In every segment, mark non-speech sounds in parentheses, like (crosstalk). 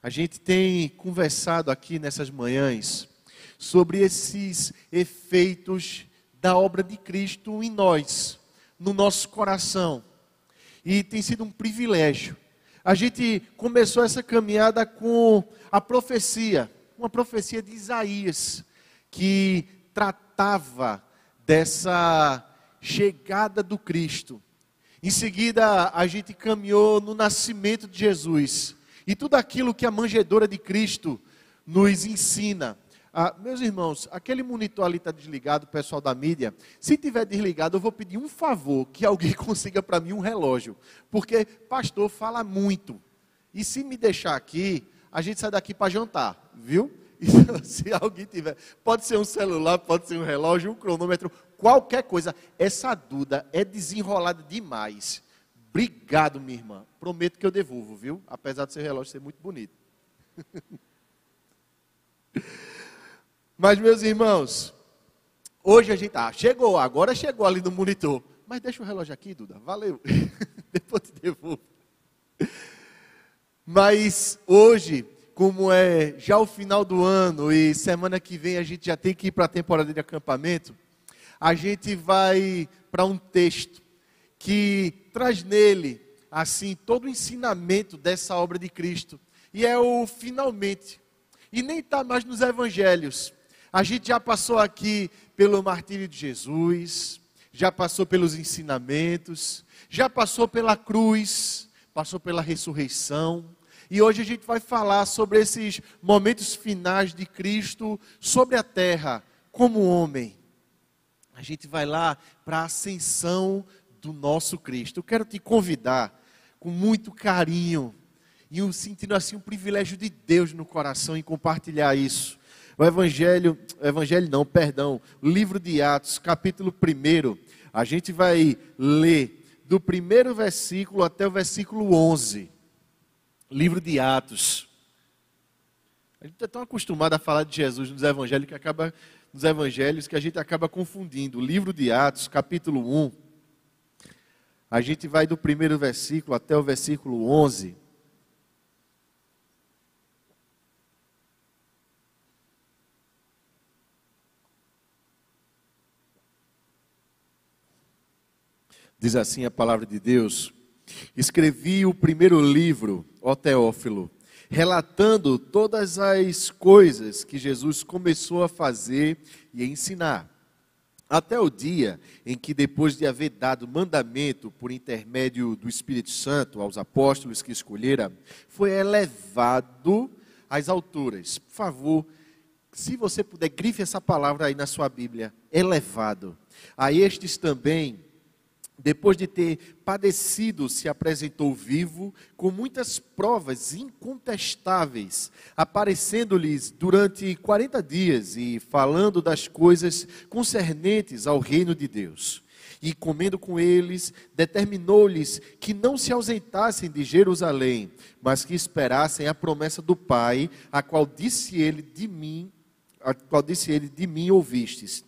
A gente tem conversado aqui nessas manhãs sobre esses efeitos da obra de Cristo em nós, no nosso coração. E tem sido um privilégio. A gente começou essa caminhada com a profecia, uma profecia de Isaías, que tratava dessa chegada do Cristo. Em seguida, a gente caminhou no nascimento de Jesus. E tudo aquilo que a manjedora de Cristo nos ensina. Ah, meus irmãos, aquele monitor ali está desligado, pessoal da mídia. Se tiver desligado, eu vou pedir um favor que alguém (laughs) consiga para mim um relógio, porque pastor fala muito. E se me deixar aqui, a gente sai daqui para jantar, viu? (laughs) Então, (laughs) se alguém tiver, pode ser um celular, pode ser um relógio, um cronômetro, qualquer coisa. Essa Duda é desenrolada demais. Obrigado, minha irmã. Prometo que eu devolvo, viu? Apesar de seu relógio ser muito bonito. (laughs) Mas, meus irmãos, hoje a gente. Ah, chegou, agora chegou ali no monitor. Mas deixa o relógio aqui, Duda. Valeu. (laughs) Depois te devolvo. Mas hoje, como é já o final do ano e semana que vem a gente já tem que ir para a temporada de acampamento, a gente vai para um texto que traz nele, assim, todo o ensinamento dessa obra de Cristo. E é o finalmente. E nem está mais nos evangelhos. A gente já passou aqui pelo martírio de Jesus, já passou pelos ensinamentos, já passou pela cruz, passou pela ressurreição. E hoje a gente vai falar sobre esses momentos finais de Cristo sobre a terra, como homem. A gente vai lá para a ascensão do nosso Cristo. Eu quero te convidar com muito carinho e um, sentindo assim um privilégio de Deus no coração em compartilhar isso o Evangelho, Evangelho não, perdão, livro de Atos, capítulo 1, a gente vai ler do primeiro versículo até o versículo 11. Livro de Atos. A gente está tão acostumado a falar de Jesus nos evangelhos que acaba nos evangelhos que a gente acaba confundindo. O livro de Atos, capítulo 1. A gente vai do primeiro versículo até o versículo 11. Diz assim a palavra de Deus: Escrevi o primeiro livro, ó Teófilo, relatando todas as coisas que Jesus começou a fazer e a ensinar, até o dia em que, depois de haver dado mandamento por intermédio do Espírito Santo aos apóstolos que escolhera, foi elevado às alturas. Por favor, se você puder, grife essa palavra aí na sua Bíblia: elevado. A estes também depois de ter padecido, se apresentou vivo, com muitas provas incontestáveis, aparecendo-lhes durante 40 dias e falando das coisas concernentes ao reino de Deus. E comendo com eles, determinou-lhes que não se ausentassem de Jerusalém, mas que esperassem a promessa do Pai, a qual disse ele de mim, a qual disse ele de mim ouvistes.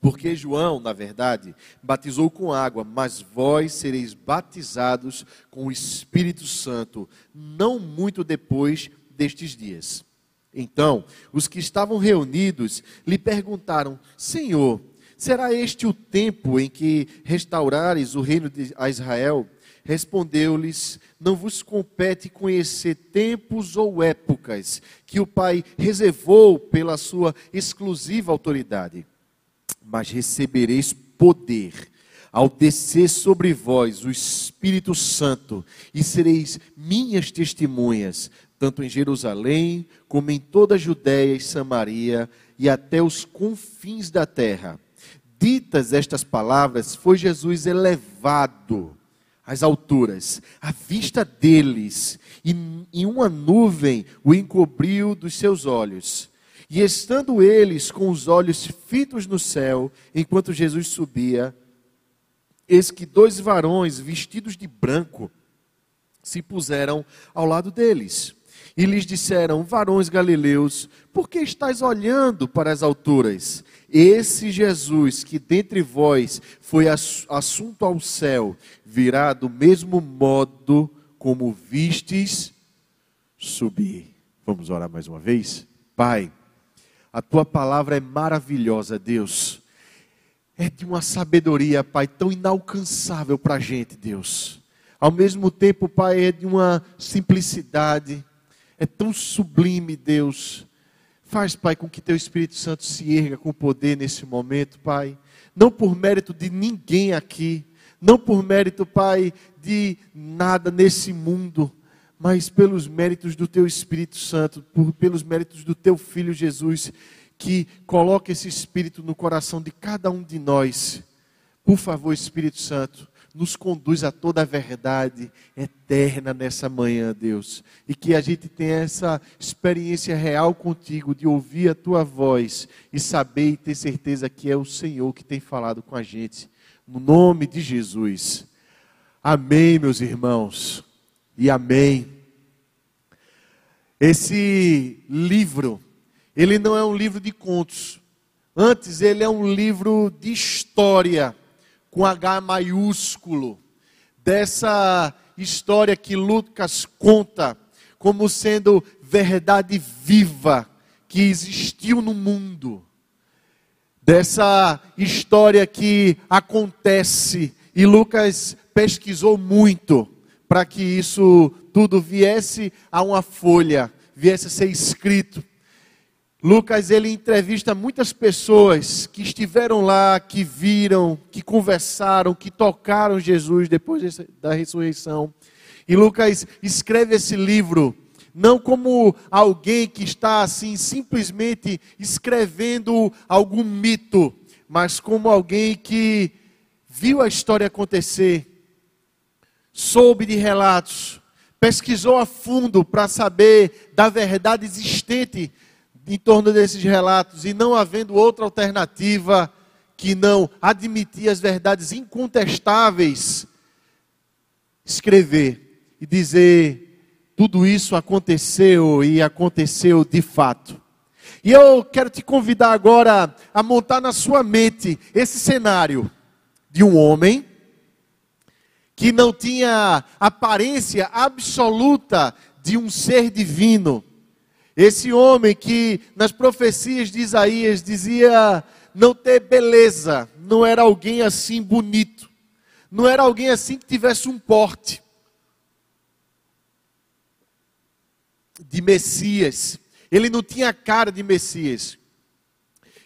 Porque João, na verdade, batizou com água, mas vós sereis batizados com o Espírito Santo, não muito depois destes dias. Então, os que estavam reunidos lhe perguntaram: Senhor, será este o tempo em que restaurares o reino de Israel? Respondeu-lhes: Não vos compete conhecer tempos ou épocas que o Pai reservou pela sua exclusiva autoridade mas recebereis poder ao descer sobre vós o Espírito Santo, e sereis minhas testemunhas, tanto em Jerusalém, como em toda a Judéia e Samaria, e até os confins da terra. Ditas estas palavras, foi Jesus elevado às alturas, à vista deles, e em uma nuvem o encobriu dos seus olhos. E estando eles com os olhos fitos no céu, enquanto Jesus subia, eis que dois varões vestidos de branco se puseram ao lado deles. E lhes disseram: Varões galileus, por que estáis olhando para as alturas? Esse Jesus que dentre vós foi assunto ao céu, virá do mesmo modo como vistes subir. Vamos orar mais uma vez? Pai, a tua palavra é maravilhosa, Deus. É de uma sabedoria, Pai, tão inalcançável para a gente, Deus. Ao mesmo tempo, Pai, é de uma simplicidade, é tão sublime, Deus. Faz, Pai, com que Teu Espírito Santo se erga com poder nesse momento, Pai. Não por mérito de ninguém aqui, não por mérito, Pai, de nada nesse mundo, mas pelos méritos do Teu Espírito Santo, por, pelos méritos do Teu Filho Jesus, que coloca esse Espírito no coração de cada um de nós. Por favor, Espírito Santo, nos conduz a toda a verdade eterna nessa manhã, Deus. E que a gente tenha essa experiência real contigo, de ouvir a tua voz e saber e ter certeza que é o Senhor que tem falado com a gente. No nome de Jesus. Amém, meus irmãos. E amém. Esse livro, ele não é um livro de contos. Antes, ele é um livro de história com H maiúsculo, dessa história que Lucas conta como sendo verdade viva que existiu no mundo, dessa história que acontece e Lucas pesquisou muito para que isso tudo viesse a uma folha, viesse a ser escrito. Lucas ele entrevista muitas pessoas que estiveram lá, que viram, que conversaram, que tocaram Jesus depois da ressurreição. E Lucas escreve esse livro não como alguém que está assim simplesmente escrevendo algum mito, mas como alguém que viu a história acontecer, soube de relatos, pesquisou a fundo para saber da verdade existente em torno desses relatos e não havendo outra alternativa que não admitir as verdades incontestáveis, escrever e dizer tudo isso aconteceu e aconteceu de fato. E eu quero te convidar agora a montar na sua mente esse cenário de um homem que não tinha aparência absoluta de um ser divino, esse homem que nas profecias de Isaías dizia não ter beleza, não era alguém assim bonito, não era alguém assim que tivesse um porte de Messias. Ele não tinha cara de Messias.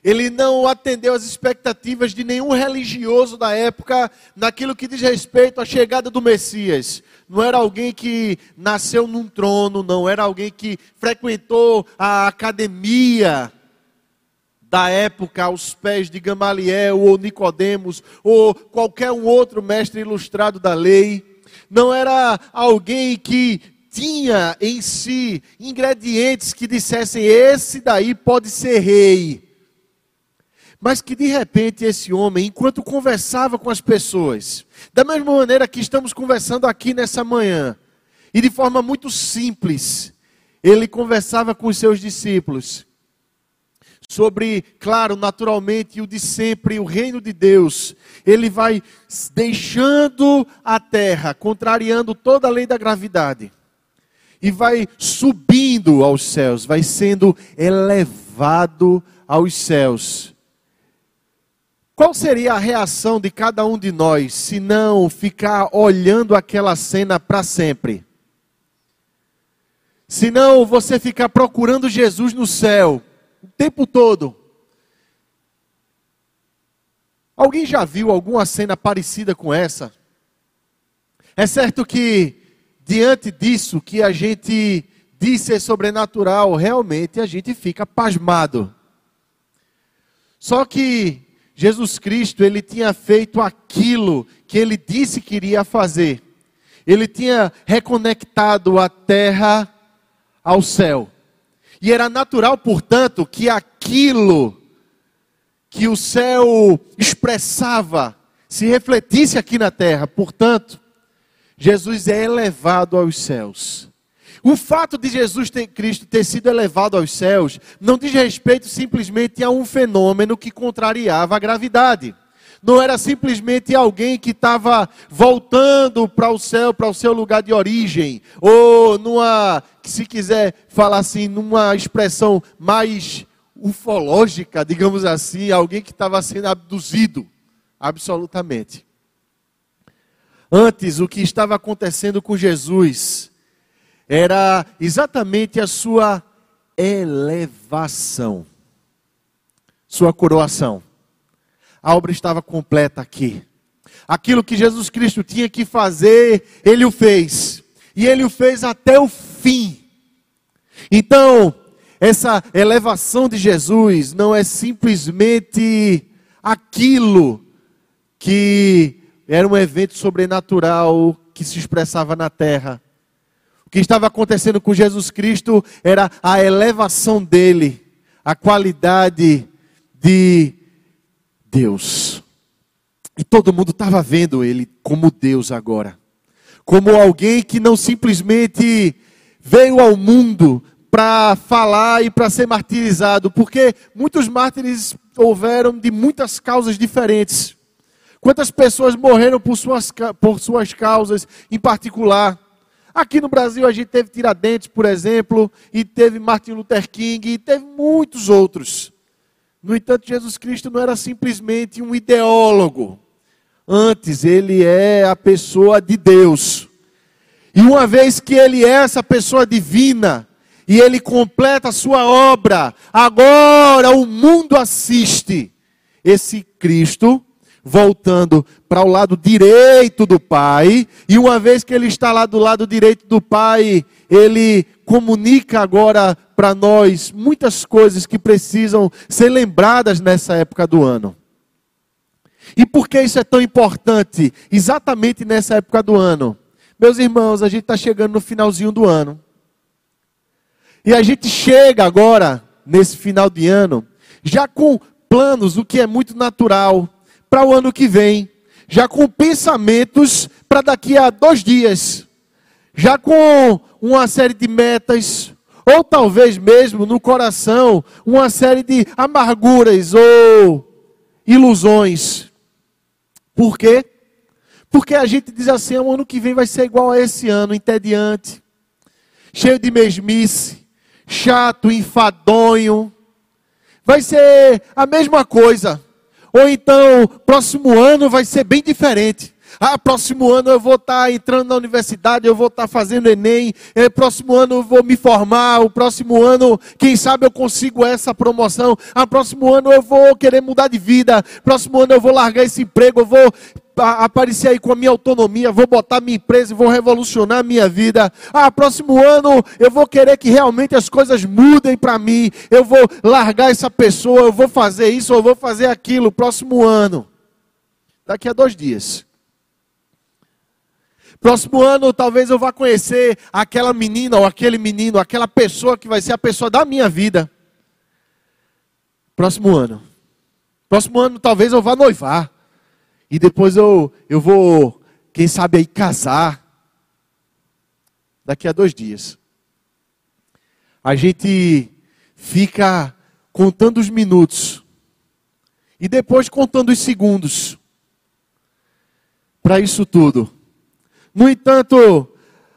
Ele não atendeu às expectativas de nenhum religioso da época naquilo que diz respeito à chegada do Messias. Não era alguém que nasceu num trono, não era alguém que frequentou a academia da época aos pés de Gamaliel ou Nicodemos ou qualquer um outro mestre ilustrado da lei. Não era alguém que tinha em si ingredientes que dissessem esse daí pode ser rei. Mas que de repente esse homem, enquanto conversava com as pessoas, da mesma maneira que estamos conversando aqui nessa manhã, e de forma muito simples, ele conversava com os seus discípulos sobre, claro, naturalmente, o de sempre, o reino de Deus. Ele vai deixando a terra, contrariando toda a lei da gravidade, e vai subindo aos céus, vai sendo elevado aos céus qual seria a reação de cada um de nós se não ficar olhando aquela cena para sempre? Se não você ficar procurando Jesus no céu o tempo todo? Alguém já viu alguma cena parecida com essa? É certo que, diante disso que a gente diz ser sobrenatural, realmente a gente fica pasmado. Só que Jesus Cristo, ele tinha feito aquilo que ele disse que iria fazer. Ele tinha reconectado a terra ao céu. E era natural, portanto, que aquilo que o céu expressava se refletisse aqui na terra. Portanto, Jesus é elevado aos céus. O fato de Jesus ter, Cristo ter sido elevado aos céus não diz respeito simplesmente a um fenômeno que contrariava a gravidade. não era simplesmente alguém que estava voltando para o céu, para o seu lugar de origem, ou numa, se quiser falar assim, numa expressão mais ufológica, digamos assim, alguém que estava sendo abduzido, absolutamente. Antes, o que estava acontecendo com Jesus era exatamente a sua elevação, sua coroação. A obra estava completa aqui. Aquilo que Jesus Cristo tinha que fazer, ele o fez. E ele o fez até o fim. Então, essa elevação de Jesus não é simplesmente aquilo que era um evento sobrenatural que se expressava na terra que estava acontecendo com Jesus Cristo era a elevação dele, a qualidade de Deus. E todo mundo estava vendo ele como Deus agora. Como alguém que não simplesmente veio ao mundo para falar e para ser martirizado, porque muitos mártires houveram de muitas causas diferentes. Quantas pessoas morreram por suas, por suas causas em particular? Aqui no Brasil a gente teve Tiradentes, por exemplo, e teve Martin Luther King, e teve muitos outros. No entanto, Jesus Cristo não era simplesmente um ideólogo. Antes, ele é a pessoa de Deus. E uma vez que ele é essa pessoa divina, e ele completa a sua obra, agora o mundo assiste esse Cristo voltando para o lado direito do Pai, e uma vez que ele está lá do lado direito do Pai, ele comunica agora para nós muitas coisas que precisam ser lembradas nessa época do ano. E por que isso é tão importante? Exatamente nessa época do ano. Meus irmãos, a gente está chegando no finalzinho do ano. E a gente chega agora, nesse final de ano, já com planos, o que é muito natural para o ano que vem, já com pensamentos para daqui a dois dias, já com uma série de metas, ou talvez mesmo no coração uma série de amarguras ou ilusões. Por quê? Porque a gente diz assim: o ano que vem vai ser igual a esse ano, entediante, cheio de mesmice, chato, enfadonho. Vai ser a mesma coisa. Ou então, próximo ano vai ser bem diferente. Ah, próximo ano eu vou estar tá entrando na universidade, eu vou estar tá fazendo Enem. É, próximo ano eu vou me formar. O próximo ano, quem sabe eu consigo essa promoção. Ah, próximo ano eu vou querer mudar de vida. Próximo ano eu vou largar esse emprego. Eu vou aparecer aí com a minha autonomia, vou botar minha empresa e vou revolucionar a minha vida. Ah, próximo ano eu vou querer que realmente as coisas mudem para mim. Eu vou largar essa pessoa, eu vou fazer isso, eu vou fazer aquilo. Próximo ano. Daqui a dois dias. Próximo ano, talvez eu vá conhecer aquela menina ou aquele menino, aquela pessoa que vai ser a pessoa da minha vida. Próximo ano. Próximo ano, talvez eu vá noivar. E depois eu, eu vou, quem sabe aí, casar. Daqui a dois dias. A gente fica contando os minutos. E depois contando os segundos. Para isso tudo. No entanto,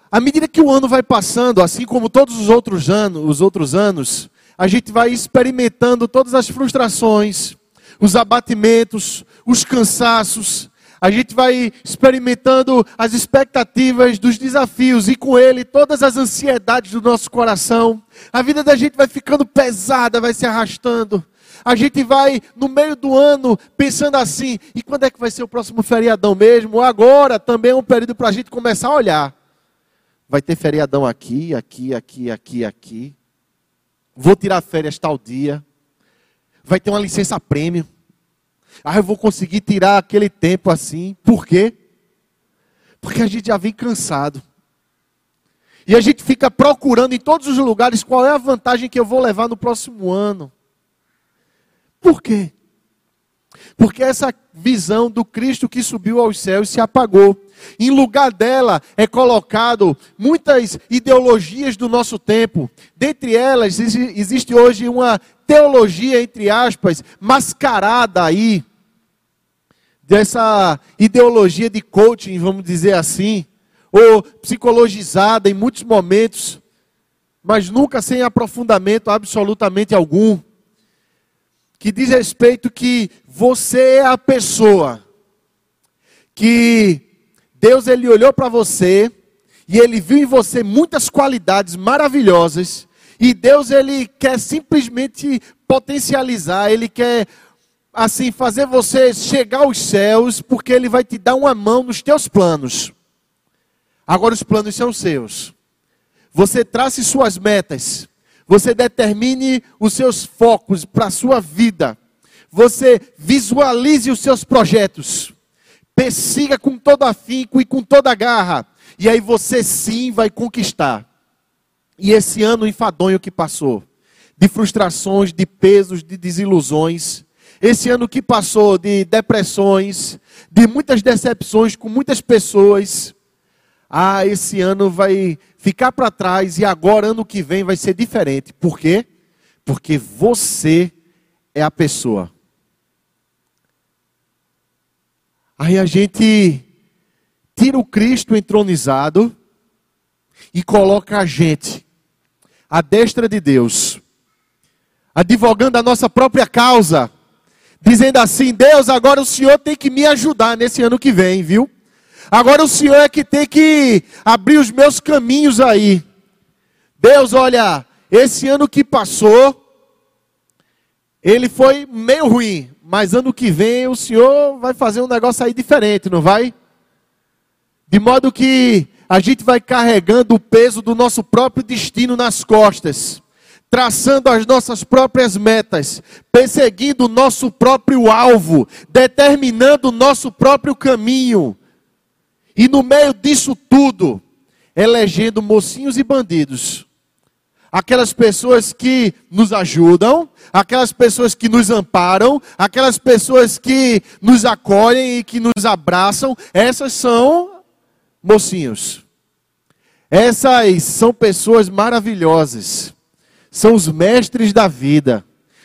à medida que o ano vai passando, assim como todos os outros anos, os outros anos, a gente vai experimentando todas as frustrações, os abatimentos, os cansaços, a gente vai experimentando as expectativas dos desafios e com ele todas as ansiedades do nosso coração. A vida da gente vai ficando pesada, vai se arrastando. A gente vai no meio do ano pensando assim: e quando é que vai ser o próximo feriadão mesmo? Agora também é um período para a gente começar a olhar. Vai ter feriadão aqui, aqui, aqui, aqui, aqui. Vou tirar férias tal dia vai ter uma licença prêmio. Ah, eu vou conseguir tirar aquele tempo assim. Por quê? Porque a gente já vem cansado. E a gente fica procurando em todos os lugares qual é a vantagem que eu vou levar no próximo ano. Por quê? Porque essa visão do Cristo que subiu aos céus se apagou. Em lugar dela é colocado muitas ideologias do nosso tempo. Dentre elas existe hoje uma teologia, entre aspas, mascarada aí, dessa ideologia de coaching, vamos dizer assim, ou psicologizada em muitos momentos, mas nunca sem aprofundamento absolutamente algum, que diz respeito que você é a pessoa que Deus ele olhou para você e ele viu em você muitas qualidades maravilhosas e Deus ele quer simplesmente potencializar, ele quer assim fazer você chegar aos céus, porque ele vai te dar uma mão nos teus planos. Agora os planos são seus. Você trace suas metas. Você determine os seus focos para a sua vida. Você visualize os seus projetos. Persiga com todo afinco e com toda garra. E aí você sim vai conquistar. E esse ano enfadonho que passou, de frustrações, de pesos, de desilusões, esse ano que passou de depressões, de muitas decepções com muitas pessoas, ah, esse ano vai ficar para trás e agora, ano que vem, vai ser diferente. Por quê? Porque você é a pessoa. Aí a gente tira o Cristo entronizado e coloca a gente à destra de Deus, advogando a nossa própria causa, dizendo assim: Deus, agora o Senhor tem que me ajudar nesse ano que vem, viu? Agora o Senhor é que tem que abrir os meus caminhos aí. Deus, olha, esse ano que passou, ele foi meio ruim, mas ano que vem o Senhor vai fazer um negócio aí diferente, não vai? De modo que a gente vai carregando o peso do nosso próprio destino nas costas, traçando as nossas próprias metas, perseguindo o nosso próprio alvo, determinando o nosso próprio caminho. E no meio disso tudo, elegendo mocinhos e bandidos. Aquelas pessoas que nos ajudam, aquelas pessoas que nos amparam, aquelas pessoas que nos acolhem e que nos abraçam, essas são mocinhos. Essas são pessoas maravilhosas. São os mestres da vida.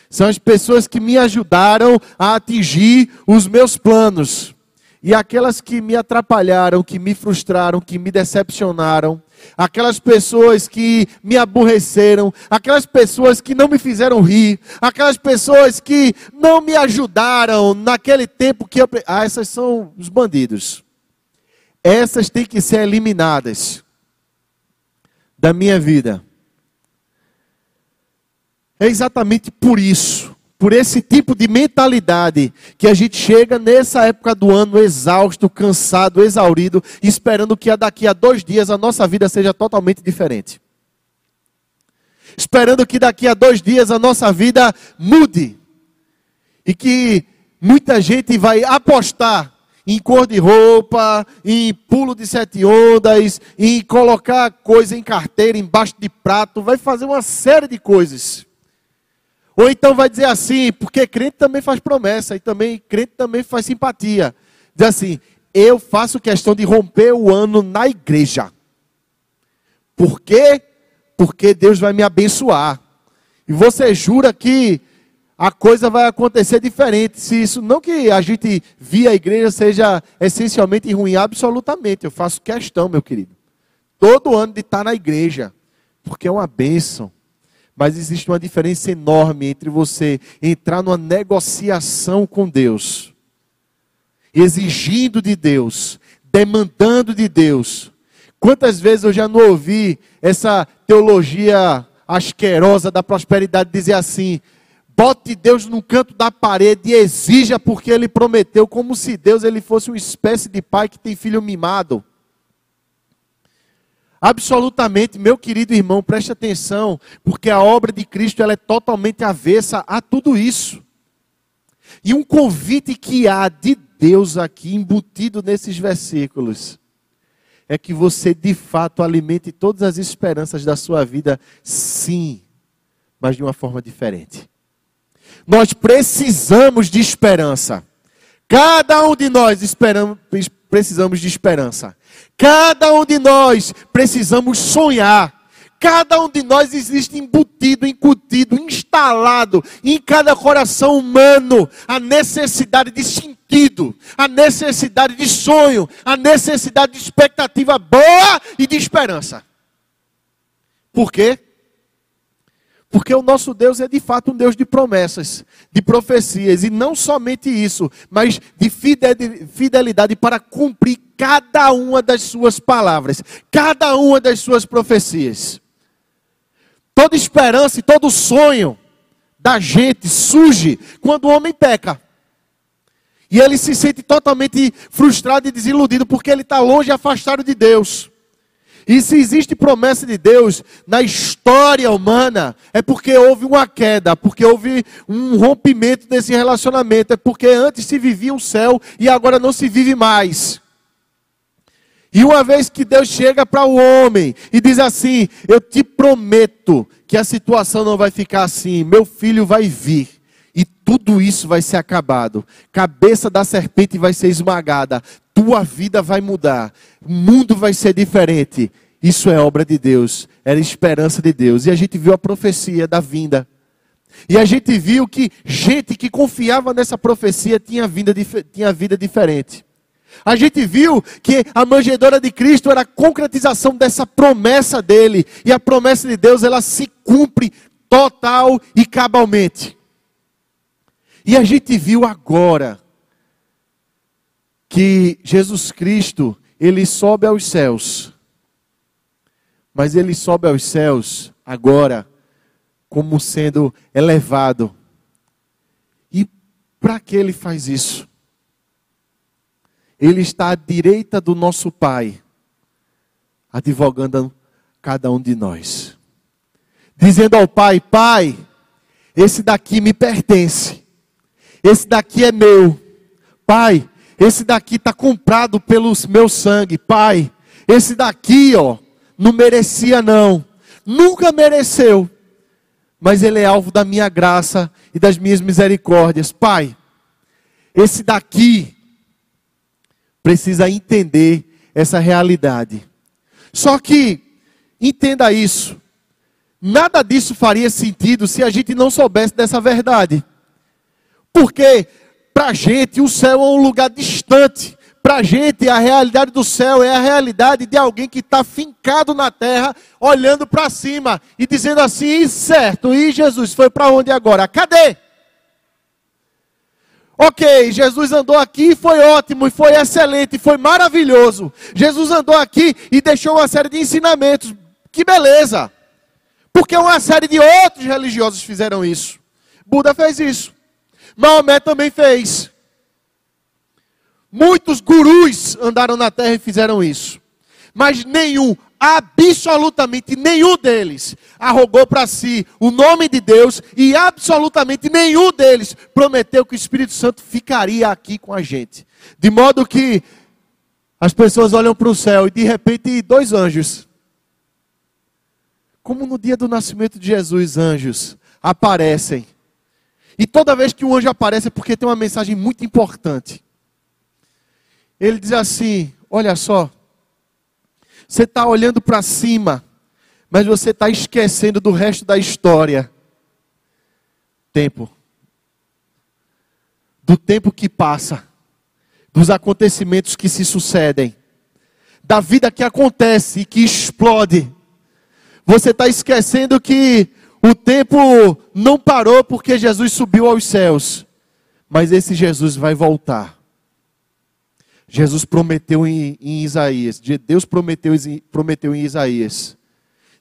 São as pessoas que me ajudaram a atingir os meus planos. E aquelas que me atrapalharam, que me frustraram, que me decepcionaram, aquelas pessoas que me aborreceram, aquelas pessoas que não me fizeram rir, aquelas pessoas que não me ajudaram naquele tempo que eu. Ah, essas são os bandidos. Essas têm que ser eliminadas da minha vida. É exatamente por isso por esse tipo de mentalidade que a gente chega nessa época do ano exausto, cansado, exaurido, esperando que daqui a dois dias a nossa vida seja totalmente diferente. Esperando que daqui a dois dias a nossa vida mude. E que muita gente vai apostar em cor de roupa, em pulo de sete ondas, em colocar coisa em carteira, embaixo de prato, vai fazer uma série de coisas. Ou então vai dizer assim, porque crente também faz promessa, e também crente também faz simpatia. Diz assim: eu faço questão de romper o ano na igreja. Por quê? Porque Deus vai me abençoar. E você jura que a coisa vai acontecer diferente. Se isso não que a gente via a igreja seja essencialmente ruim, absolutamente. Eu faço questão, meu querido. Todo ano de estar na igreja, porque é uma bênção. Mas existe uma diferença enorme entre você entrar numa negociação com Deus, exigindo de Deus, demandando de Deus. Quantas vezes eu já não ouvi essa teologia asquerosa da prosperidade dizer assim: bote Deus no canto da parede e exija porque ele prometeu, como se Deus ele fosse uma espécie de pai que tem filho mimado. Absolutamente, meu querido irmão, preste atenção, porque a obra de Cristo ela é totalmente avessa a tudo isso. E um convite que há de Deus aqui embutido nesses versículos é que você de fato alimente todas as esperanças da sua vida, sim, mas de uma forma diferente. Nós precisamos de esperança. Cada um de nós esperamos, precisamos de esperança. Cada um de nós precisamos sonhar. Cada um de nós existe embutido, incutido, instalado em cada coração humano a necessidade de sentido, a necessidade de sonho, a necessidade de expectativa boa e de esperança. Por quê? Porque o nosso Deus é de fato um Deus de promessas, de profecias, e não somente isso, mas de fidelidade para cumprir cada uma das suas palavras, cada uma das suas profecias. Toda esperança e todo sonho da gente surge quando o homem peca. E ele se sente totalmente frustrado e desiludido porque ele está longe e afastado de Deus. E se existe promessa de Deus na história humana, é porque houve uma queda, porque houve um rompimento desse relacionamento, é porque antes se vivia o céu e agora não se vive mais. E uma vez que Deus chega para o homem e diz assim: Eu te prometo que a situação não vai ficar assim, meu filho vai vir. E tudo isso vai ser acabado. Cabeça da serpente vai ser esmagada tua vida vai mudar, o mundo vai ser diferente. Isso é obra de Deus, era esperança de Deus. E a gente viu a profecia da vinda. E a gente viu que gente que confiava nessa profecia tinha vida, tinha vida diferente. A gente viu que a manjedoura de Cristo era a concretização dessa promessa dele. E a promessa de Deus, ela se cumpre total e cabalmente. E a gente viu agora que Jesus Cristo, ele sobe aos céus. Mas ele sobe aos céus agora como sendo elevado. E para que ele faz isso? Ele está à direita do nosso Pai, advogando cada um de nós. Dizendo ao Pai: Pai, esse daqui me pertence. Esse daqui é meu. Pai, esse daqui está comprado pelo meu sangue, Pai. Esse daqui, ó, não merecia não. Nunca mereceu. Mas ele é alvo da minha graça e das minhas misericórdias, Pai. Esse daqui precisa entender essa realidade. Só que entenda isso. Nada disso faria sentido se a gente não soubesse dessa verdade. Porque para a gente, o céu é um lugar distante. Para a gente, a realidade do céu é a realidade de alguém que está fincado na terra, olhando para cima e dizendo assim: certo, e Jesus foi para onde agora? Cadê? Ok, Jesus andou aqui, foi ótimo, e foi excelente, foi maravilhoso. Jesus andou aqui e deixou uma série de ensinamentos. Que beleza! Porque uma série de outros religiosos fizeram isso. Buda fez isso. Maomé também fez. Muitos gurus andaram na terra e fizeram isso. Mas nenhum, absolutamente nenhum deles, arrogou para si o nome de Deus e absolutamente nenhum deles prometeu que o Espírito Santo ficaria aqui com a gente. De modo que as pessoas olham para o céu e de repente dois anjos, como no dia do nascimento de Jesus, anjos aparecem e toda vez que um anjo aparece é porque tem uma mensagem muito importante. Ele diz assim: Olha só, você está olhando para cima, mas você está esquecendo do resto da história. Tempo. Do tempo que passa, dos acontecimentos que se sucedem, da vida que acontece e que explode. Você está esquecendo que o tempo não parou porque Jesus subiu aos céus, mas esse Jesus vai voltar. Jesus prometeu em, em Isaías, Deus prometeu, prometeu em Isaías.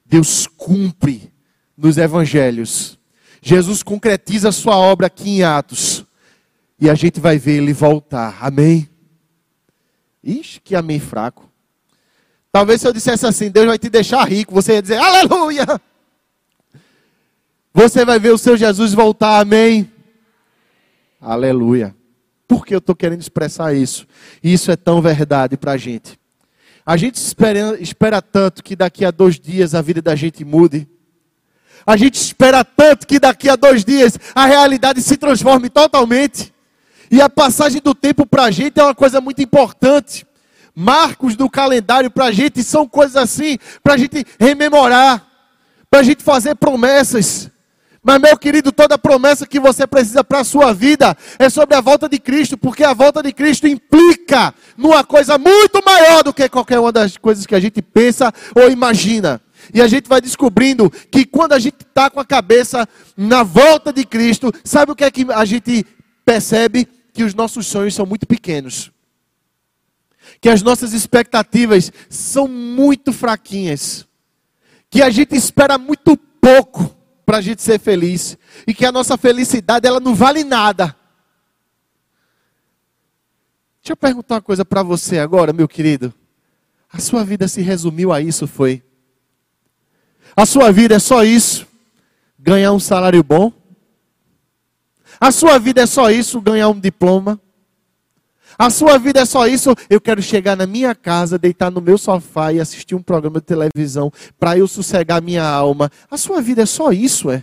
Deus cumpre nos evangelhos. Jesus concretiza a sua obra aqui em Atos. E a gente vai ver ele voltar. Amém? Ixi, que amém fraco. Talvez se eu dissesse assim, Deus vai te deixar rico, você ia dizer, aleluia! Você vai ver o seu Jesus voltar, amém? Aleluia. Por que eu estou querendo expressar isso? Isso é tão verdade para a gente. A gente espera, espera tanto que daqui a dois dias a vida da gente mude. A gente espera tanto que daqui a dois dias a realidade se transforme totalmente. E a passagem do tempo para a gente é uma coisa muito importante. Marcos do calendário para a gente são coisas assim, para a gente rememorar, para a gente fazer promessas Mas, meu querido, toda promessa que você precisa para a sua vida é sobre a volta de Cristo, porque a volta de Cristo implica numa coisa muito maior do que qualquer uma das coisas que a gente pensa ou imagina. E a gente vai descobrindo que quando a gente está com a cabeça na volta de Cristo, sabe o que é que a gente percebe? Que os nossos sonhos são muito pequenos. Que as nossas expectativas são muito fraquinhas. Que a gente espera muito pouco para a gente ser feliz. E que a nossa felicidade ela não vale nada. Deixa eu perguntar uma coisa para você agora, meu querido. A sua vida se resumiu a isso, foi? A sua vida é só isso? Ganhar um salário bom? A sua vida é só isso? Ganhar um diploma? A sua vida é só isso? Eu quero chegar na minha casa, deitar no meu sofá e assistir um programa de televisão para eu sossegar minha alma. A sua vida é só isso, é?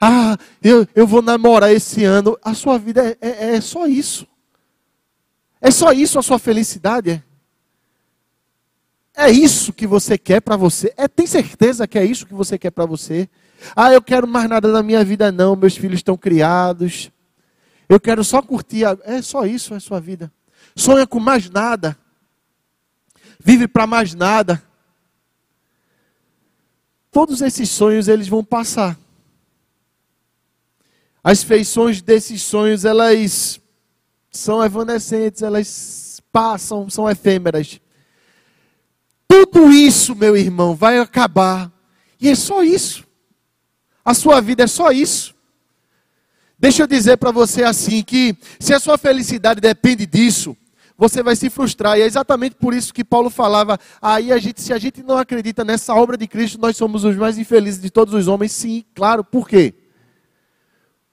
Ah, eu, eu vou namorar esse ano. A sua vida é, é, é só isso. É só isso a sua felicidade? É? é isso que você quer para você? É, tem certeza que é isso que você quer para você? Ah, eu quero mais nada na minha vida, não. Meus filhos estão criados. Eu quero só curtir. A... É só isso, é a sua vida. Sonha com mais nada. Vive para mais nada. Todos esses sonhos eles vão passar. As feições desses sonhos elas são evanescentes, elas passam, são efêmeras. Tudo isso, meu irmão, vai acabar. E é só isso. A sua vida é só isso. Deixa eu dizer para você assim que se a sua felicidade depende disso, você vai se frustrar. E é exatamente por isso que Paulo falava. Aí a gente, se a gente não acredita nessa obra de Cristo, nós somos os mais infelizes de todos os homens. Sim, claro. Por quê?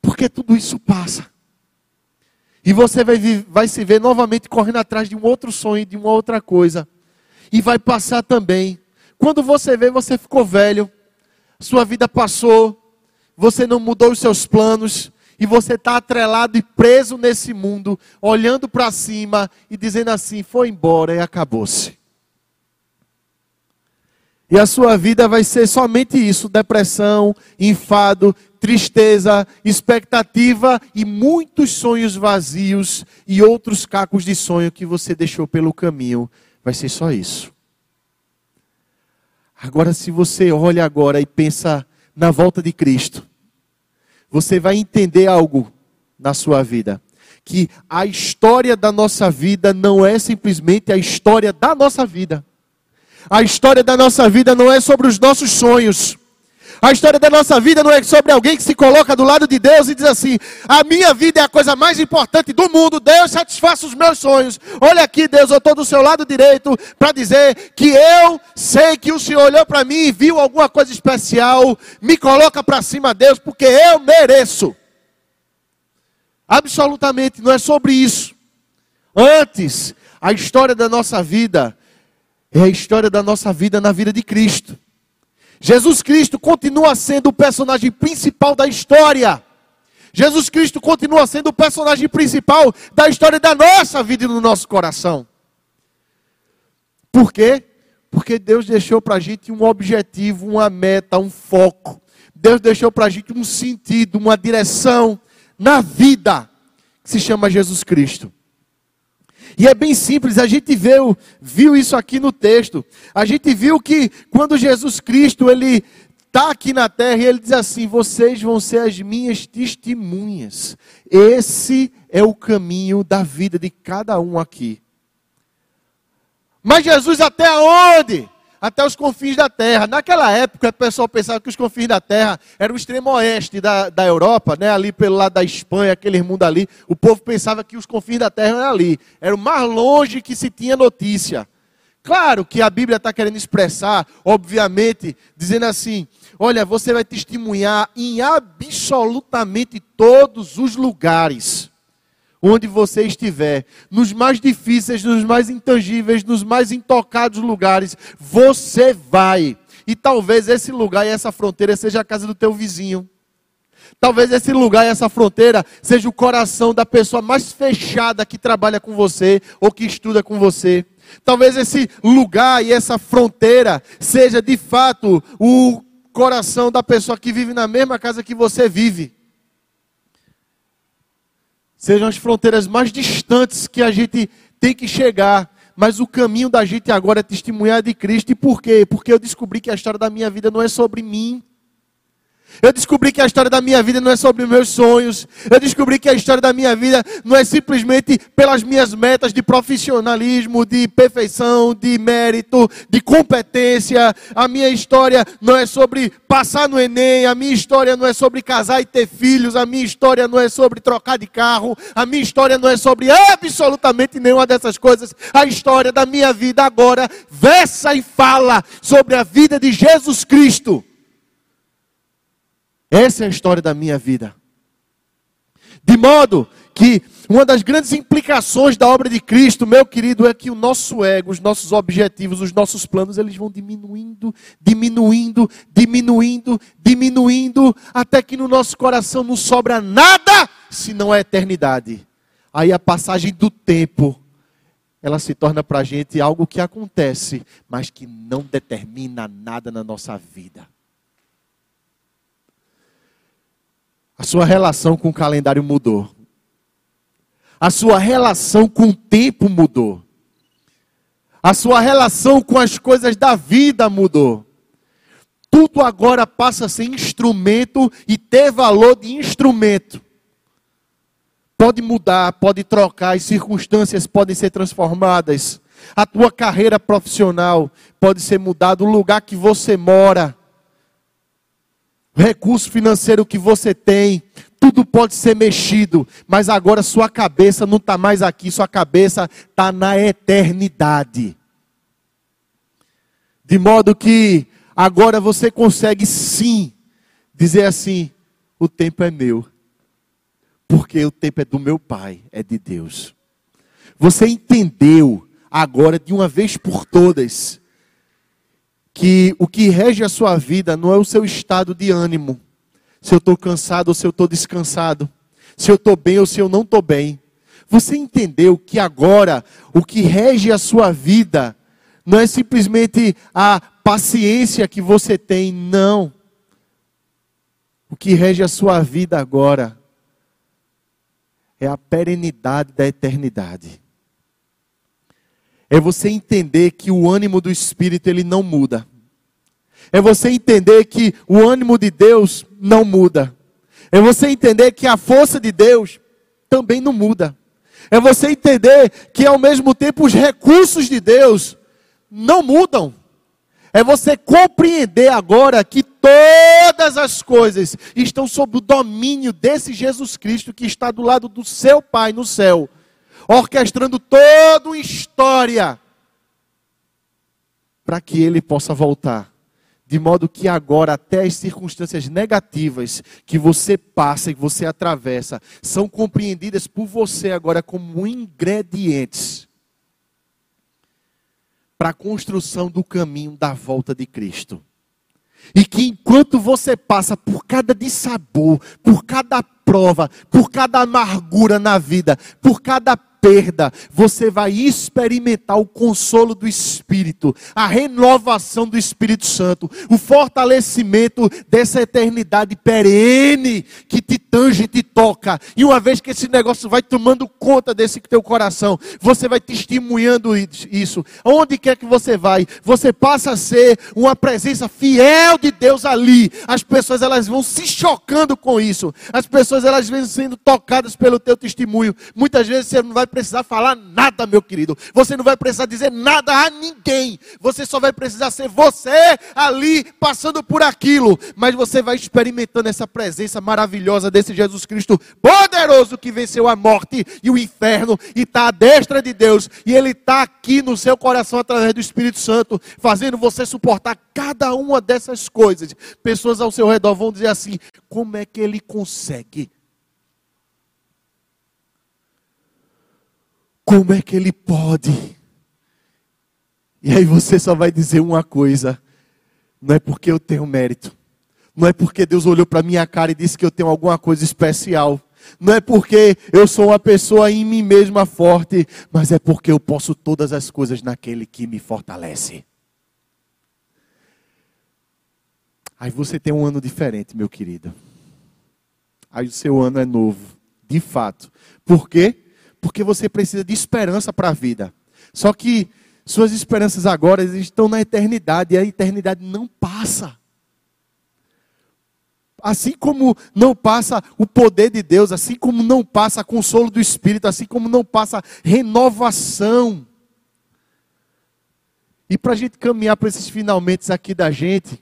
Porque tudo isso passa. E você vai, vai se ver novamente correndo atrás de um outro sonho, de uma outra coisa. E vai passar também. Quando você vê, você ficou velho, sua vida passou, você não mudou os seus planos, e você está atrelado e preso nesse mundo, olhando para cima e dizendo assim: foi embora e acabou-se. E a sua vida vai ser somente isso: depressão, enfado, tristeza, expectativa e muitos sonhos vazios e outros cacos de sonho que você deixou pelo caminho. Vai ser só isso. Agora, se você olha agora e pensa na volta de Cristo, você vai entender algo na sua vida. Que a história da nossa vida não é simplesmente a história da nossa vida. A história da nossa vida não é sobre os nossos sonhos. A história da nossa vida não é sobre alguém que se coloca do lado de Deus e diz assim: a minha vida é a coisa mais importante do mundo, Deus satisfaça os meus sonhos. Olha aqui, Deus, eu estou do seu lado direito para dizer que eu sei que o Senhor olhou para mim e viu alguma coisa especial, me coloca para cima, Deus, porque eu mereço. Absolutamente, não é sobre isso. Antes, a história da nossa vida é a história da nossa vida na vida de Cristo. Jesus Cristo continua sendo o personagem principal da história. Jesus Cristo continua sendo o personagem principal da história da nossa vida e do nosso coração. Por quê? Porque Deus deixou para a gente um objetivo, uma meta, um foco. Deus deixou para a gente um sentido, uma direção na vida, que se chama Jesus Cristo. E é bem simples, a gente viu, viu isso aqui no texto. A gente viu que quando Jesus Cristo, ele está aqui na terra e ele diz assim: Vocês vão ser as minhas testemunhas. Esse é o caminho da vida de cada um aqui. Mas Jesus até onde? Até os confins da terra. Naquela época, o pessoal pensava que os confins da terra eram o extremo oeste da, da Europa, né? ali pelo lado da Espanha, aquele mundo ali. O povo pensava que os confins da terra eram ali. Era o mais longe que se tinha notícia. Claro que a Bíblia está querendo expressar, obviamente, dizendo assim: olha, você vai testemunhar em absolutamente todos os lugares onde você estiver, nos mais difíceis, nos mais intangíveis, nos mais intocados lugares, você vai. E talvez esse lugar e essa fronteira seja a casa do teu vizinho. Talvez esse lugar e essa fronteira seja o coração da pessoa mais fechada que trabalha com você ou que estuda com você. Talvez esse lugar e essa fronteira seja de fato o coração da pessoa que vive na mesma casa que você vive. Sejam as fronteiras mais distantes que a gente tem que chegar. Mas o caminho da gente agora é testemunhar de Cristo. E por quê? Porque eu descobri que a história da minha vida não é sobre mim. Eu descobri que a história da minha vida não é sobre meus sonhos. Eu descobri que a história da minha vida não é simplesmente pelas minhas metas de profissionalismo, de perfeição, de mérito, de competência. A minha história não é sobre passar no Enem. A minha história não é sobre casar e ter filhos. A minha história não é sobre trocar de carro. A minha história não é sobre absolutamente nenhuma dessas coisas. A história da minha vida agora versa e fala sobre a vida de Jesus Cristo. Essa é a história da minha vida. De modo que uma das grandes implicações da obra de Cristo, meu querido, é que o nosso ego, os nossos objetivos, os nossos planos, eles vão diminuindo, diminuindo, diminuindo, diminuindo, até que no nosso coração não sobra nada, senão a eternidade. Aí a passagem do tempo, ela se torna para a gente algo que acontece, mas que não determina nada na nossa vida. A sua relação com o calendário mudou. A sua relação com o tempo mudou. A sua relação com as coisas da vida mudou. Tudo agora passa a ser instrumento e ter valor de instrumento. Pode mudar, pode trocar, as circunstâncias podem ser transformadas. A tua carreira profissional pode ser mudada, o lugar que você mora recurso financeiro que você tem, tudo pode ser mexido, mas agora sua cabeça não está mais aqui, sua cabeça está na eternidade. De modo que agora você consegue sim dizer assim: o tempo é meu, porque o tempo é do meu Pai, é de Deus. Você entendeu agora de uma vez por todas que o que rege a sua vida não é o seu estado de ânimo, se eu estou cansado ou se eu estou descansado, se eu estou bem ou se eu não estou bem. Você entendeu que agora o que rege a sua vida não é simplesmente a paciência que você tem, não. O que rege a sua vida agora é a perenidade da eternidade é você entender que o ânimo do Espírito ele não muda. É você entender que o ânimo de Deus não muda. É você entender que a força de Deus também não muda. É você entender que ao mesmo tempo os recursos de Deus não mudam. É você compreender agora que todas as coisas estão sob o domínio desse Jesus Cristo que está do lado do seu Pai no céu orquestrando toda uma história para que ele possa voltar. De modo que agora, até as circunstâncias negativas que você passa e que você atravessa, são compreendidas por você agora como ingredientes para a construção do caminho da volta de Cristo. E que enquanto você passa por cada dissabor, por cada prova, por cada amargura na vida, por cada perda, você vai experimentar o consolo do Espírito, a renovação do Espírito Santo, o fortalecimento dessa eternidade perene que te tange, te toca. E uma vez que esse negócio vai tomando conta desse teu coração, você vai testemunhando isso. Onde quer que você vai, você passa a ser uma presença fiel de Deus ali. As pessoas elas vão se chocando com isso. As pessoas elas vêm sendo tocadas pelo teu testemunho. Muitas vezes você não vai precisar falar nada, meu querido. Você não vai precisar dizer nada a ninguém. Você só vai precisar ser você ali passando por aquilo. Mas você vai experimentando essa presença maravilhosa desse Jesus Cristo poderoso que venceu a morte e o inferno e está à destra de Deus. E Ele está aqui no seu coração através do Espírito Santo, fazendo você suportar cada uma dessas coisas. Pessoas ao seu redor vão dizer assim: como é que ele consegue? Como é que ele pode? E aí você só vai dizer uma coisa: não é porque eu tenho mérito, não é porque Deus olhou para minha cara e disse que eu tenho alguma coisa especial, não é porque eu sou uma pessoa em mim mesma forte, mas é porque eu posso todas as coisas naquele que me fortalece. Aí você tem um ano diferente, meu querido. Aí o seu ano é novo, de fato. Por quê? Porque você precisa de esperança para a vida. Só que suas esperanças agora estão na eternidade e a eternidade não passa. Assim como não passa o poder de Deus, assim como não passa consolo do Espírito, assim como não passa renovação. E para a gente caminhar para esses finalmente aqui da gente,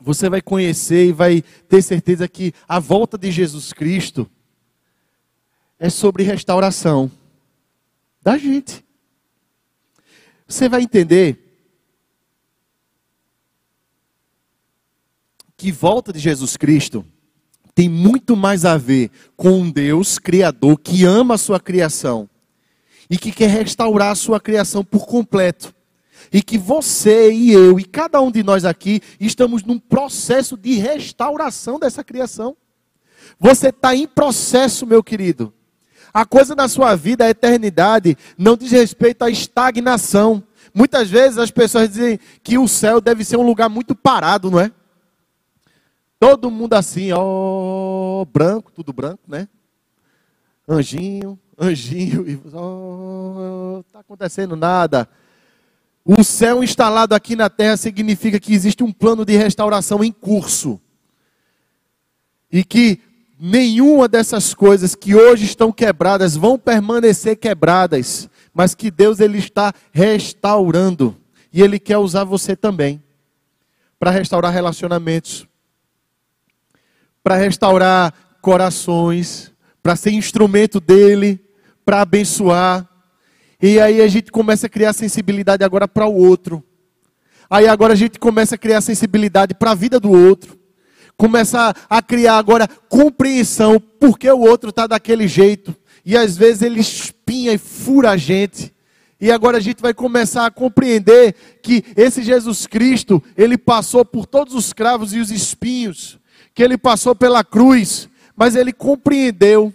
você vai conhecer e vai ter certeza que a volta de Jesus Cristo é sobre restauração da gente. Você vai entender que volta de Jesus Cristo tem muito mais a ver com um Deus criador que ama a sua criação e que quer restaurar a sua criação por completo. E que você e eu e cada um de nós aqui estamos num processo de restauração dessa criação. Você está em processo, meu querido. A coisa na sua vida, a eternidade, não diz respeito à estagnação. Muitas vezes as pessoas dizem que o céu deve ser um lugar muito parado, não é? Todo mundo assim, ó, branco, tudo branco, né? Anjinho, anjinho, e ó, está acontecendo nada. O céu instalado aqui na terra significa que existe um plano de restauração em curso. E que nenhuma dessas coisas que hoje estão quebradas vão permanecer quebradas, mas que Deus ele está restaurando e ele quer usar você também para restaurar relacionamentos, para restaurar corações, para ser instrumento dele, para abençoar. E aí a gente começa a criar sensibilidade agora para o outro. Aí agora a gente começa a criar sensibilidade para a vida do outro. Começa a criar agora compreensão porque o outro está daquele jeito. E às vezes ele espinha e fura a gente. E agora a gente vai começar a compreender que esse Jesus Cristo, ele passou por todos os cravos e os espinhos que ele passou pela cruz, mas ele compreendeu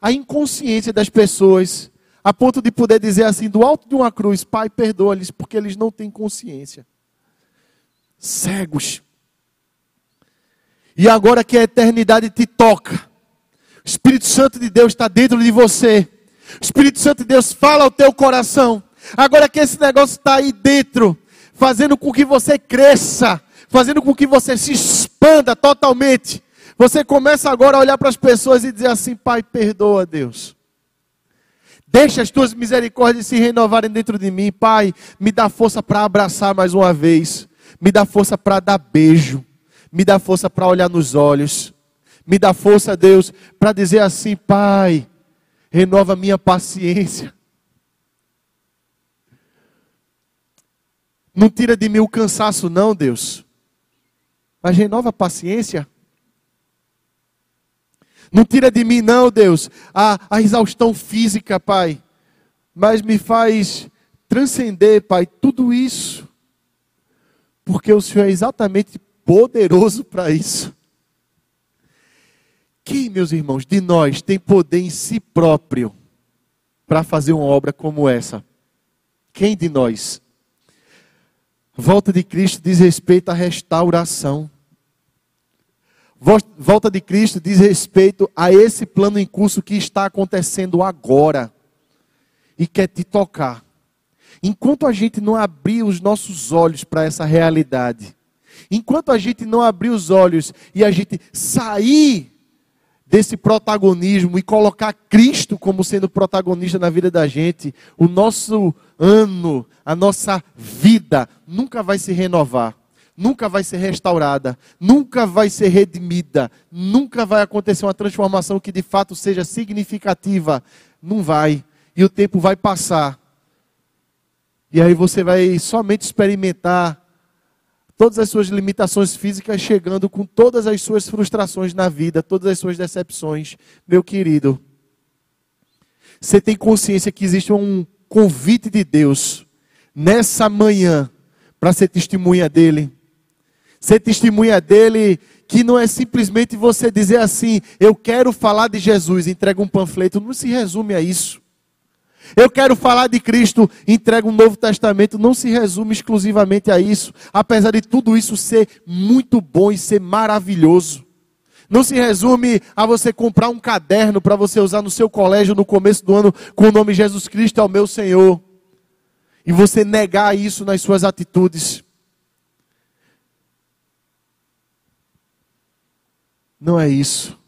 a inconsciência das pessoas, a ponto de poder dizer assim, do alto de uma cruz: Pai, perdoa-lhes, porque eles não têm consciência. Cegos. E agora que a eternidade te toca, o Espírito Santo de Deus está dentro de você. O Espírito Santo de Deus fala ao teu coração. Agora que esse negócio está aí dentro, fazendo com que você cresça, fazendo com que você se expanda totalmente. Você começa agora a olhar para as pessoas e dizer assim: Pai, perdoa, Deus. Deixa as tuas misericórdias se renovarem dentro de mim, Pai. Me dá força para abraçar mais uma vez. Me dá força para dar beijo. Me dá força para olhar nos olhos. Me dá força, Deus, para dizer assim: Pai, renova minha paciência. Não tira de mim o cansaço, não, Deus mas renova a paciência. Não tira de mim, não, Deus, a, a exaustão física, Pai, mas me faz transcender, Pai, tudo isso, porque o Senhor é exatamente poderoso para isso. Quem, meus irmãos, de nós tem poder em si próprio para fazer uma obra como essa? Quem de nós? Volta de Cristo diz respeito à restauração. Volta de Cristo diz respeito a esse plano em curso que está acontecendo agora e quer te tocar. Enquanto a gente não abrir os nossos olhos para essa realidade, enquanto a gente não abrir os olhos e a gente sair desse protagonismo e colocar Cristo como sendo protagonista na vida da gente, o nosso ano, a nossa vida nunca vai se renovar, nunca vai ser restaurada, nunca vai ser redimida, nunca vai acontecer uma transformação que de fato seja significativa. Não vai. E o tempo vai passar. E aí você vai somente experimentar todas as suas limitações físicas chegando com todas as suas frustrações na vida, todas as suas decepções, meu querido. Você tem consciência que existe um convite de Deus nessa manhã para ser testemunha dele. Ser testemunha dele que não é simplesmente você dizer assim, eu quero falar de Jesus, entrega um panfleto, não se resume a isso. Eu quero falar de Cristo, entrega um Novo Testamento, não se resume exclusivamente a isso, apesar de tudo isso ser muito bom e ser maravilhoso. Não se resume a você comprar um caderno para você usar no seu colégio no começo do ano com o nome Jesus Cristo é o meu Senhor. E você negar isso nas suas atitudes. Não é isso.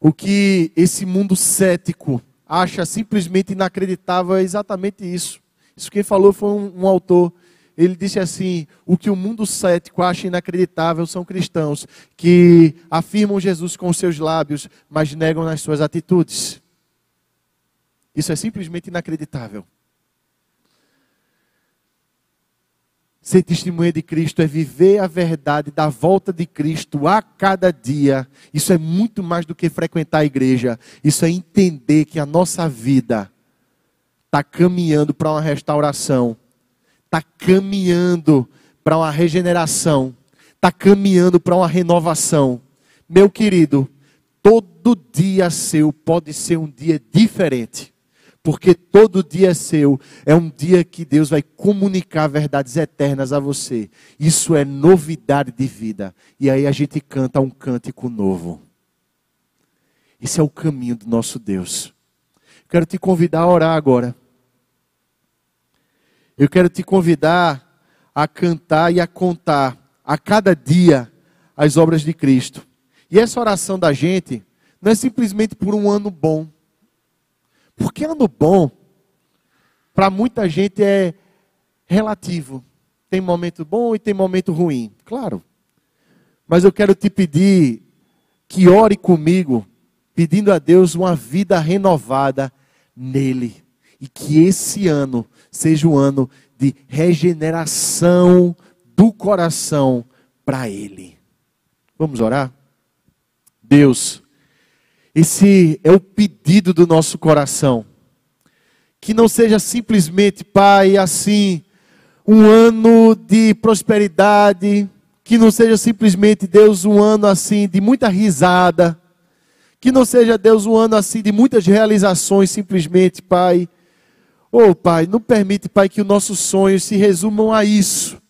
O que esse mundo cético acha simplesmente inacreditável é exatamente isso. Isso quem falou foi um, um autor. Ele disse assim: o que o mundo cético acha inacreditável são cristãos que afirmam Jesus com seus lábios, mas negam nas suas atitudes. Isso é simplesmente inacreditável. Ser testemunha de Cristo é viver a verdade da volta de Cristo a cada dia. Isso é muito mais do que frequentar a igreja. Isso é entender que a nossa vida está caminhando para uma restauração, está caminhando para uma regeneração, está caminhando para uma renovação. Meu querido, todo dia seu pode ser um dia diferente porque todo dia é seu, é um dia que Deus vai comunicar verdades eternas a você. Isso é novidade de vida. E aí a gente canta um cântico novo. Esse é o caminho do nosso Deus. Quero te convidar a orar agora. Eu quero te convidar a cantar e a contar a cada dia as obras de Cristo. E essa oração da gente não é simplesmente por um ano bom. Porque ano bom, para muita gente é relativo. Tem momento bom e tem momento ruim, claro. Mas eu quero te pedir que ore comigo, pedindo a Deus uma vida renovada nele. E que esse ano seja um ano de regeneração do coração para ele. Vamos orar? Deus, esse é o pedido do nosso coração. Que não seja simplesmente, Pai, assim, um ano de prosperidade, que não seja simplesmente, Deus, um ano assim de muita risada, que não seja, Deus, um ano assim de muitas realizações, simplesmente, Pai. Oh, Pai, não permite, Pai, que os nossos sonhos se resumam a isso.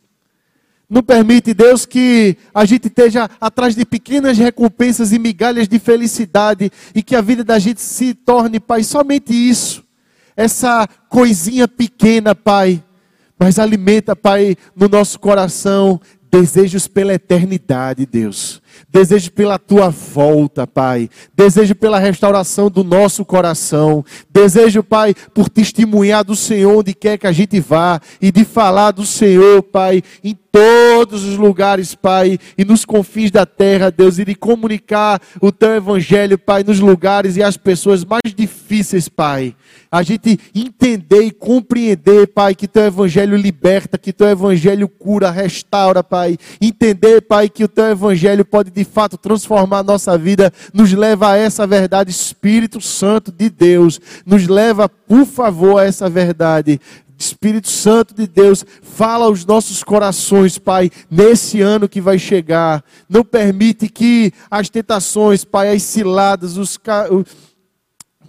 Não permite, Deus, que a gente esteja atrás de pequenas recompensas e migalhas de felicidade e que a vida da gente se torne, Pai, somente isso. Essa coisinha pequena, Pai. Mas alimenta, Pai, no nosso coração desejos pela eternidade, Deus. Desejo pela tua volta, Pai. Desejo pela restauração do nosso coração. Desejo, Pai, por testemunhar do Senhor onde quer que a gente vá e de falar do Senhor, Pai, em todos os lugares, Pai, e nos confins da terra, Deus, e de comunicar o teu evangelho, Pai, nos lugares e as pessoas mais difíceis, Pai. A gente entender e compreender, Pai, que teu evangelho liberta, que teu evangelho cura, restaura, Pai. Entender, Pai, que o teu evangelho pode de fato transformar a nossa vida, nos leva a essa verdade, Espírito Santo de Deus, nos leva, por favor, a essa verdade. Espírito Santo de Deus, fala aos nossos corações, Pai, nesse ano que vai chegar. Não permite que as tentações, Pai, as ciladas, os,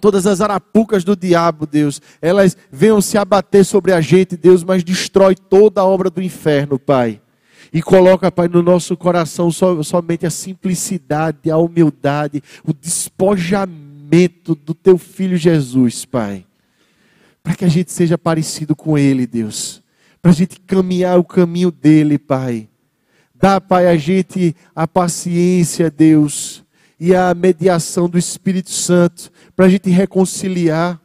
todas as arapucas do diabo, Deus, elas venham se abater sobre a gente, Deus, mas destrói toda a obra do inferno, Pai. E coloca, Pai, no nosso coração somente a simplicidade, a humildade, o despojamento do Teu Filho Jesus, Pai para que a gente seja parecido com Ele, Deus. Para a gente caminhar o caminho dele, Pai. Dá, Pai, a gente a paciência, Deus, e a mediação do Espírito Santo, para a gente reconciliar,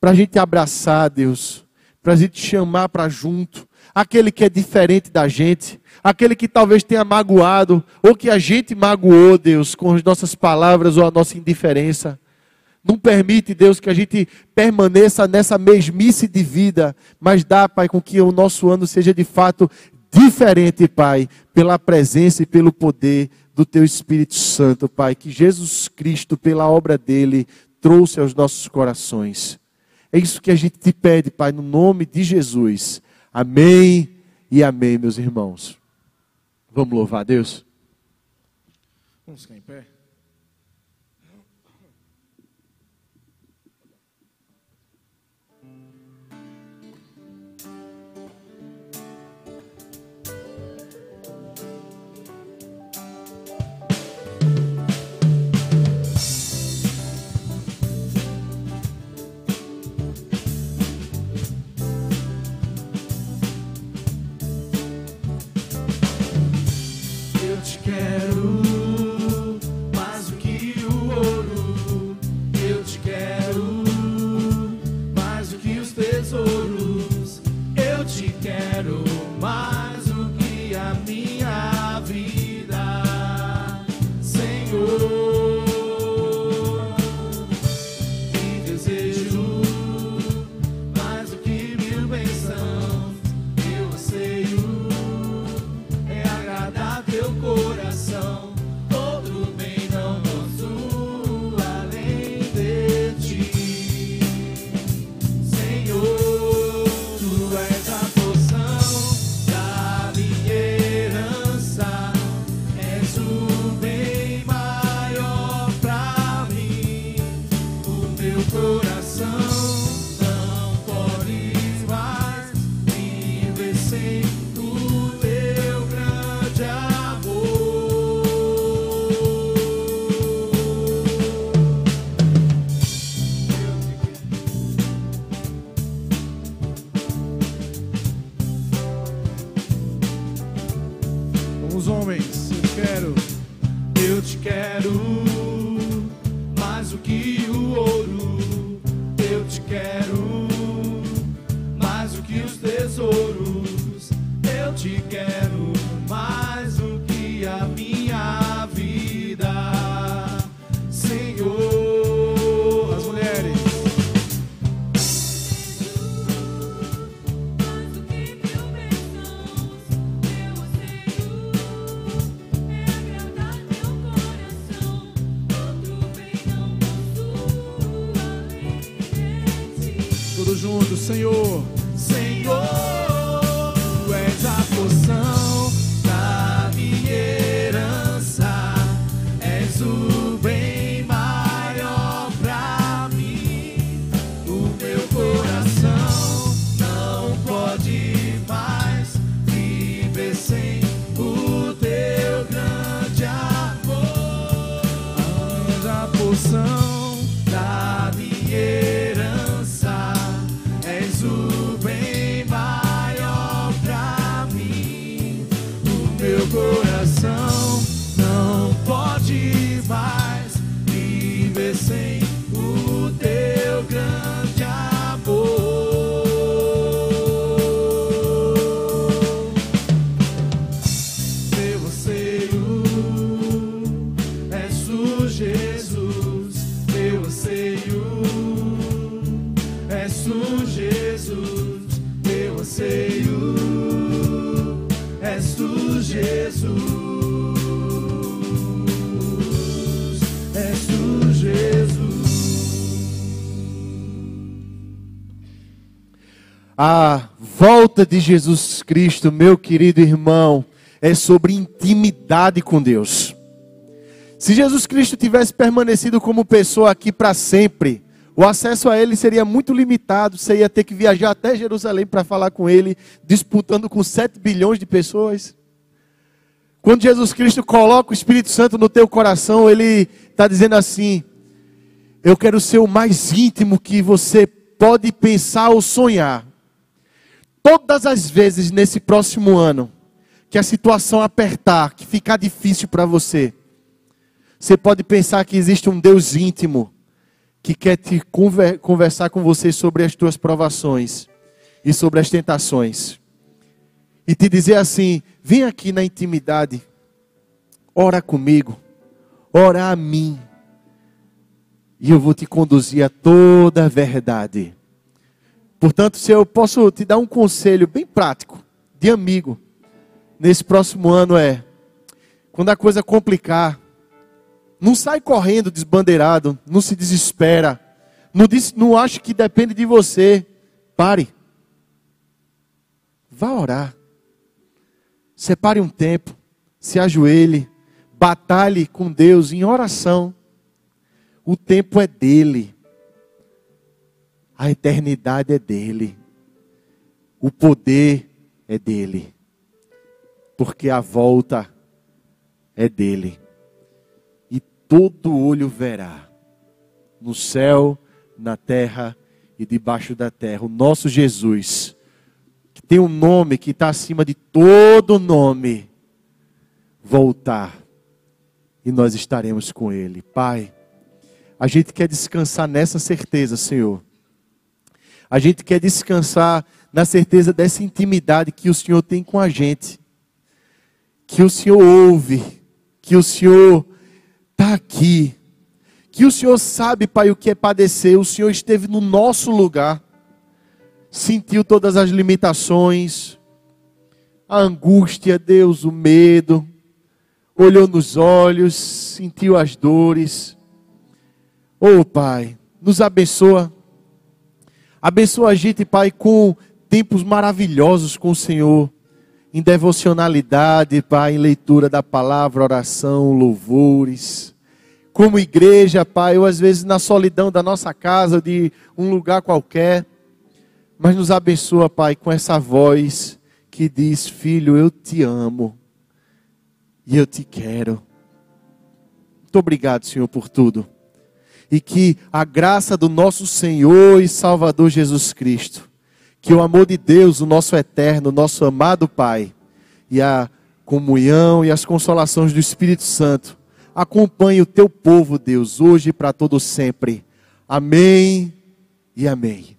para a gente abraçar, Deus, para a gente chamar para junto, aquele que é diferente da gente, aquele que talvez tenha magoado, ou que a gente magoou, Deus, com as nossas palavras ou a nossa indiferença. Não permite, Deus, que a gente permaneça nessa mesmice de vida, mas dá, Pai, com que o nosso ano seja de fato diferente, Pai, pela presença e pelo poder do Teu Espírito Santo, Pai, que Jesus Cristo, pela obra dele, trouxe aos nossos corações. É isso que a gente te pede, Pai, no nome de Jesus. Amém e amém, meus irmãos. Vamos louvar a Deus? Vamos ficar em pé? Quero volta de Jesus Cristo, meu querido irmão, é sobre intimidade com Deus. Se Jesus Cristo tivesse permanecido como pessoa aqui para sempre, o acesso a ele seria muito limitado. Você ia ter que viajar até Jerusalém para falar com ele, disputando com 7 bilhões de pessoas. Quando Jesus Cristo coloca o Espírito Santo no teu coração, ele está dizendo assim: Eu quero ser o mais íntimo que você pode pensar ou sonhar. Todas as vezes nesse próximo ano que a situação apertar, que ficar difícil para você, você pode pensar que existe um Deus íntimo que quer te conver- conversar com você sobre as tuas provações e sobre as tentações. E te dizer assim: vem aqui na intimidade, ora comigo, ora a mim, e eu vou te conduzir a toda a verdade. Portanto, se eu posso te dar um conselho bem prático, de amigo, nesse próximo ano é: quando a coisa complicar, não sai correndo desbandeirado, não se desespera, não, diz, não acha que depende de você. Pare. Vá orar. Separe um tempo, se ajoelhe, batalhe com Deus em oração. O tempo é dele. A eternidade é dele. O poder é dele. Porque a volta é dele. E todo olho verá, no céu, na terra e debaixo da terra, o nosso Jesus, que tem um nome que está acima de todo nome, voltar e nós estaremos com Ele. Pai, a gente quer descansar nessa certeza, Senhor. A gente quer descansar na certeza dessa intimidade que o Senhor tem com a gente. Que o Senhor ouve, que o Senhor está aqui. Que o Senhor sabe, Pai, o que é padecer. O Senhor esteve no nosso lugar, sentiu todas as limitações, a angústia, Deus, o medo, olhou nos olhos, sentiu as dores. Oh, Pai, nos abençoa. Abençoa a gente, Pai, com tempos maravilhosos com o Senhor, em devocionalidade, Pai, em leitura da palavra, oração, louvores. Como igreja, Pai, ou às vezes na solidão da nossa casa, de um lugar qualquer. Mas nos abençoa, Pai, com essa voz que diz: Filho, eu te amo e eu te quero. Muito obrigado, Senhor, por tudo. E que a graça do nosso Senhor e Salvador Jesus Cristo, que o amor de Deus, o nosso eterno, nosso amado Pai, e a comunhão e as consolações do Espírito Santo acompanhe o teu povo, Deus, hoje e para todo sempre. Amém e amém.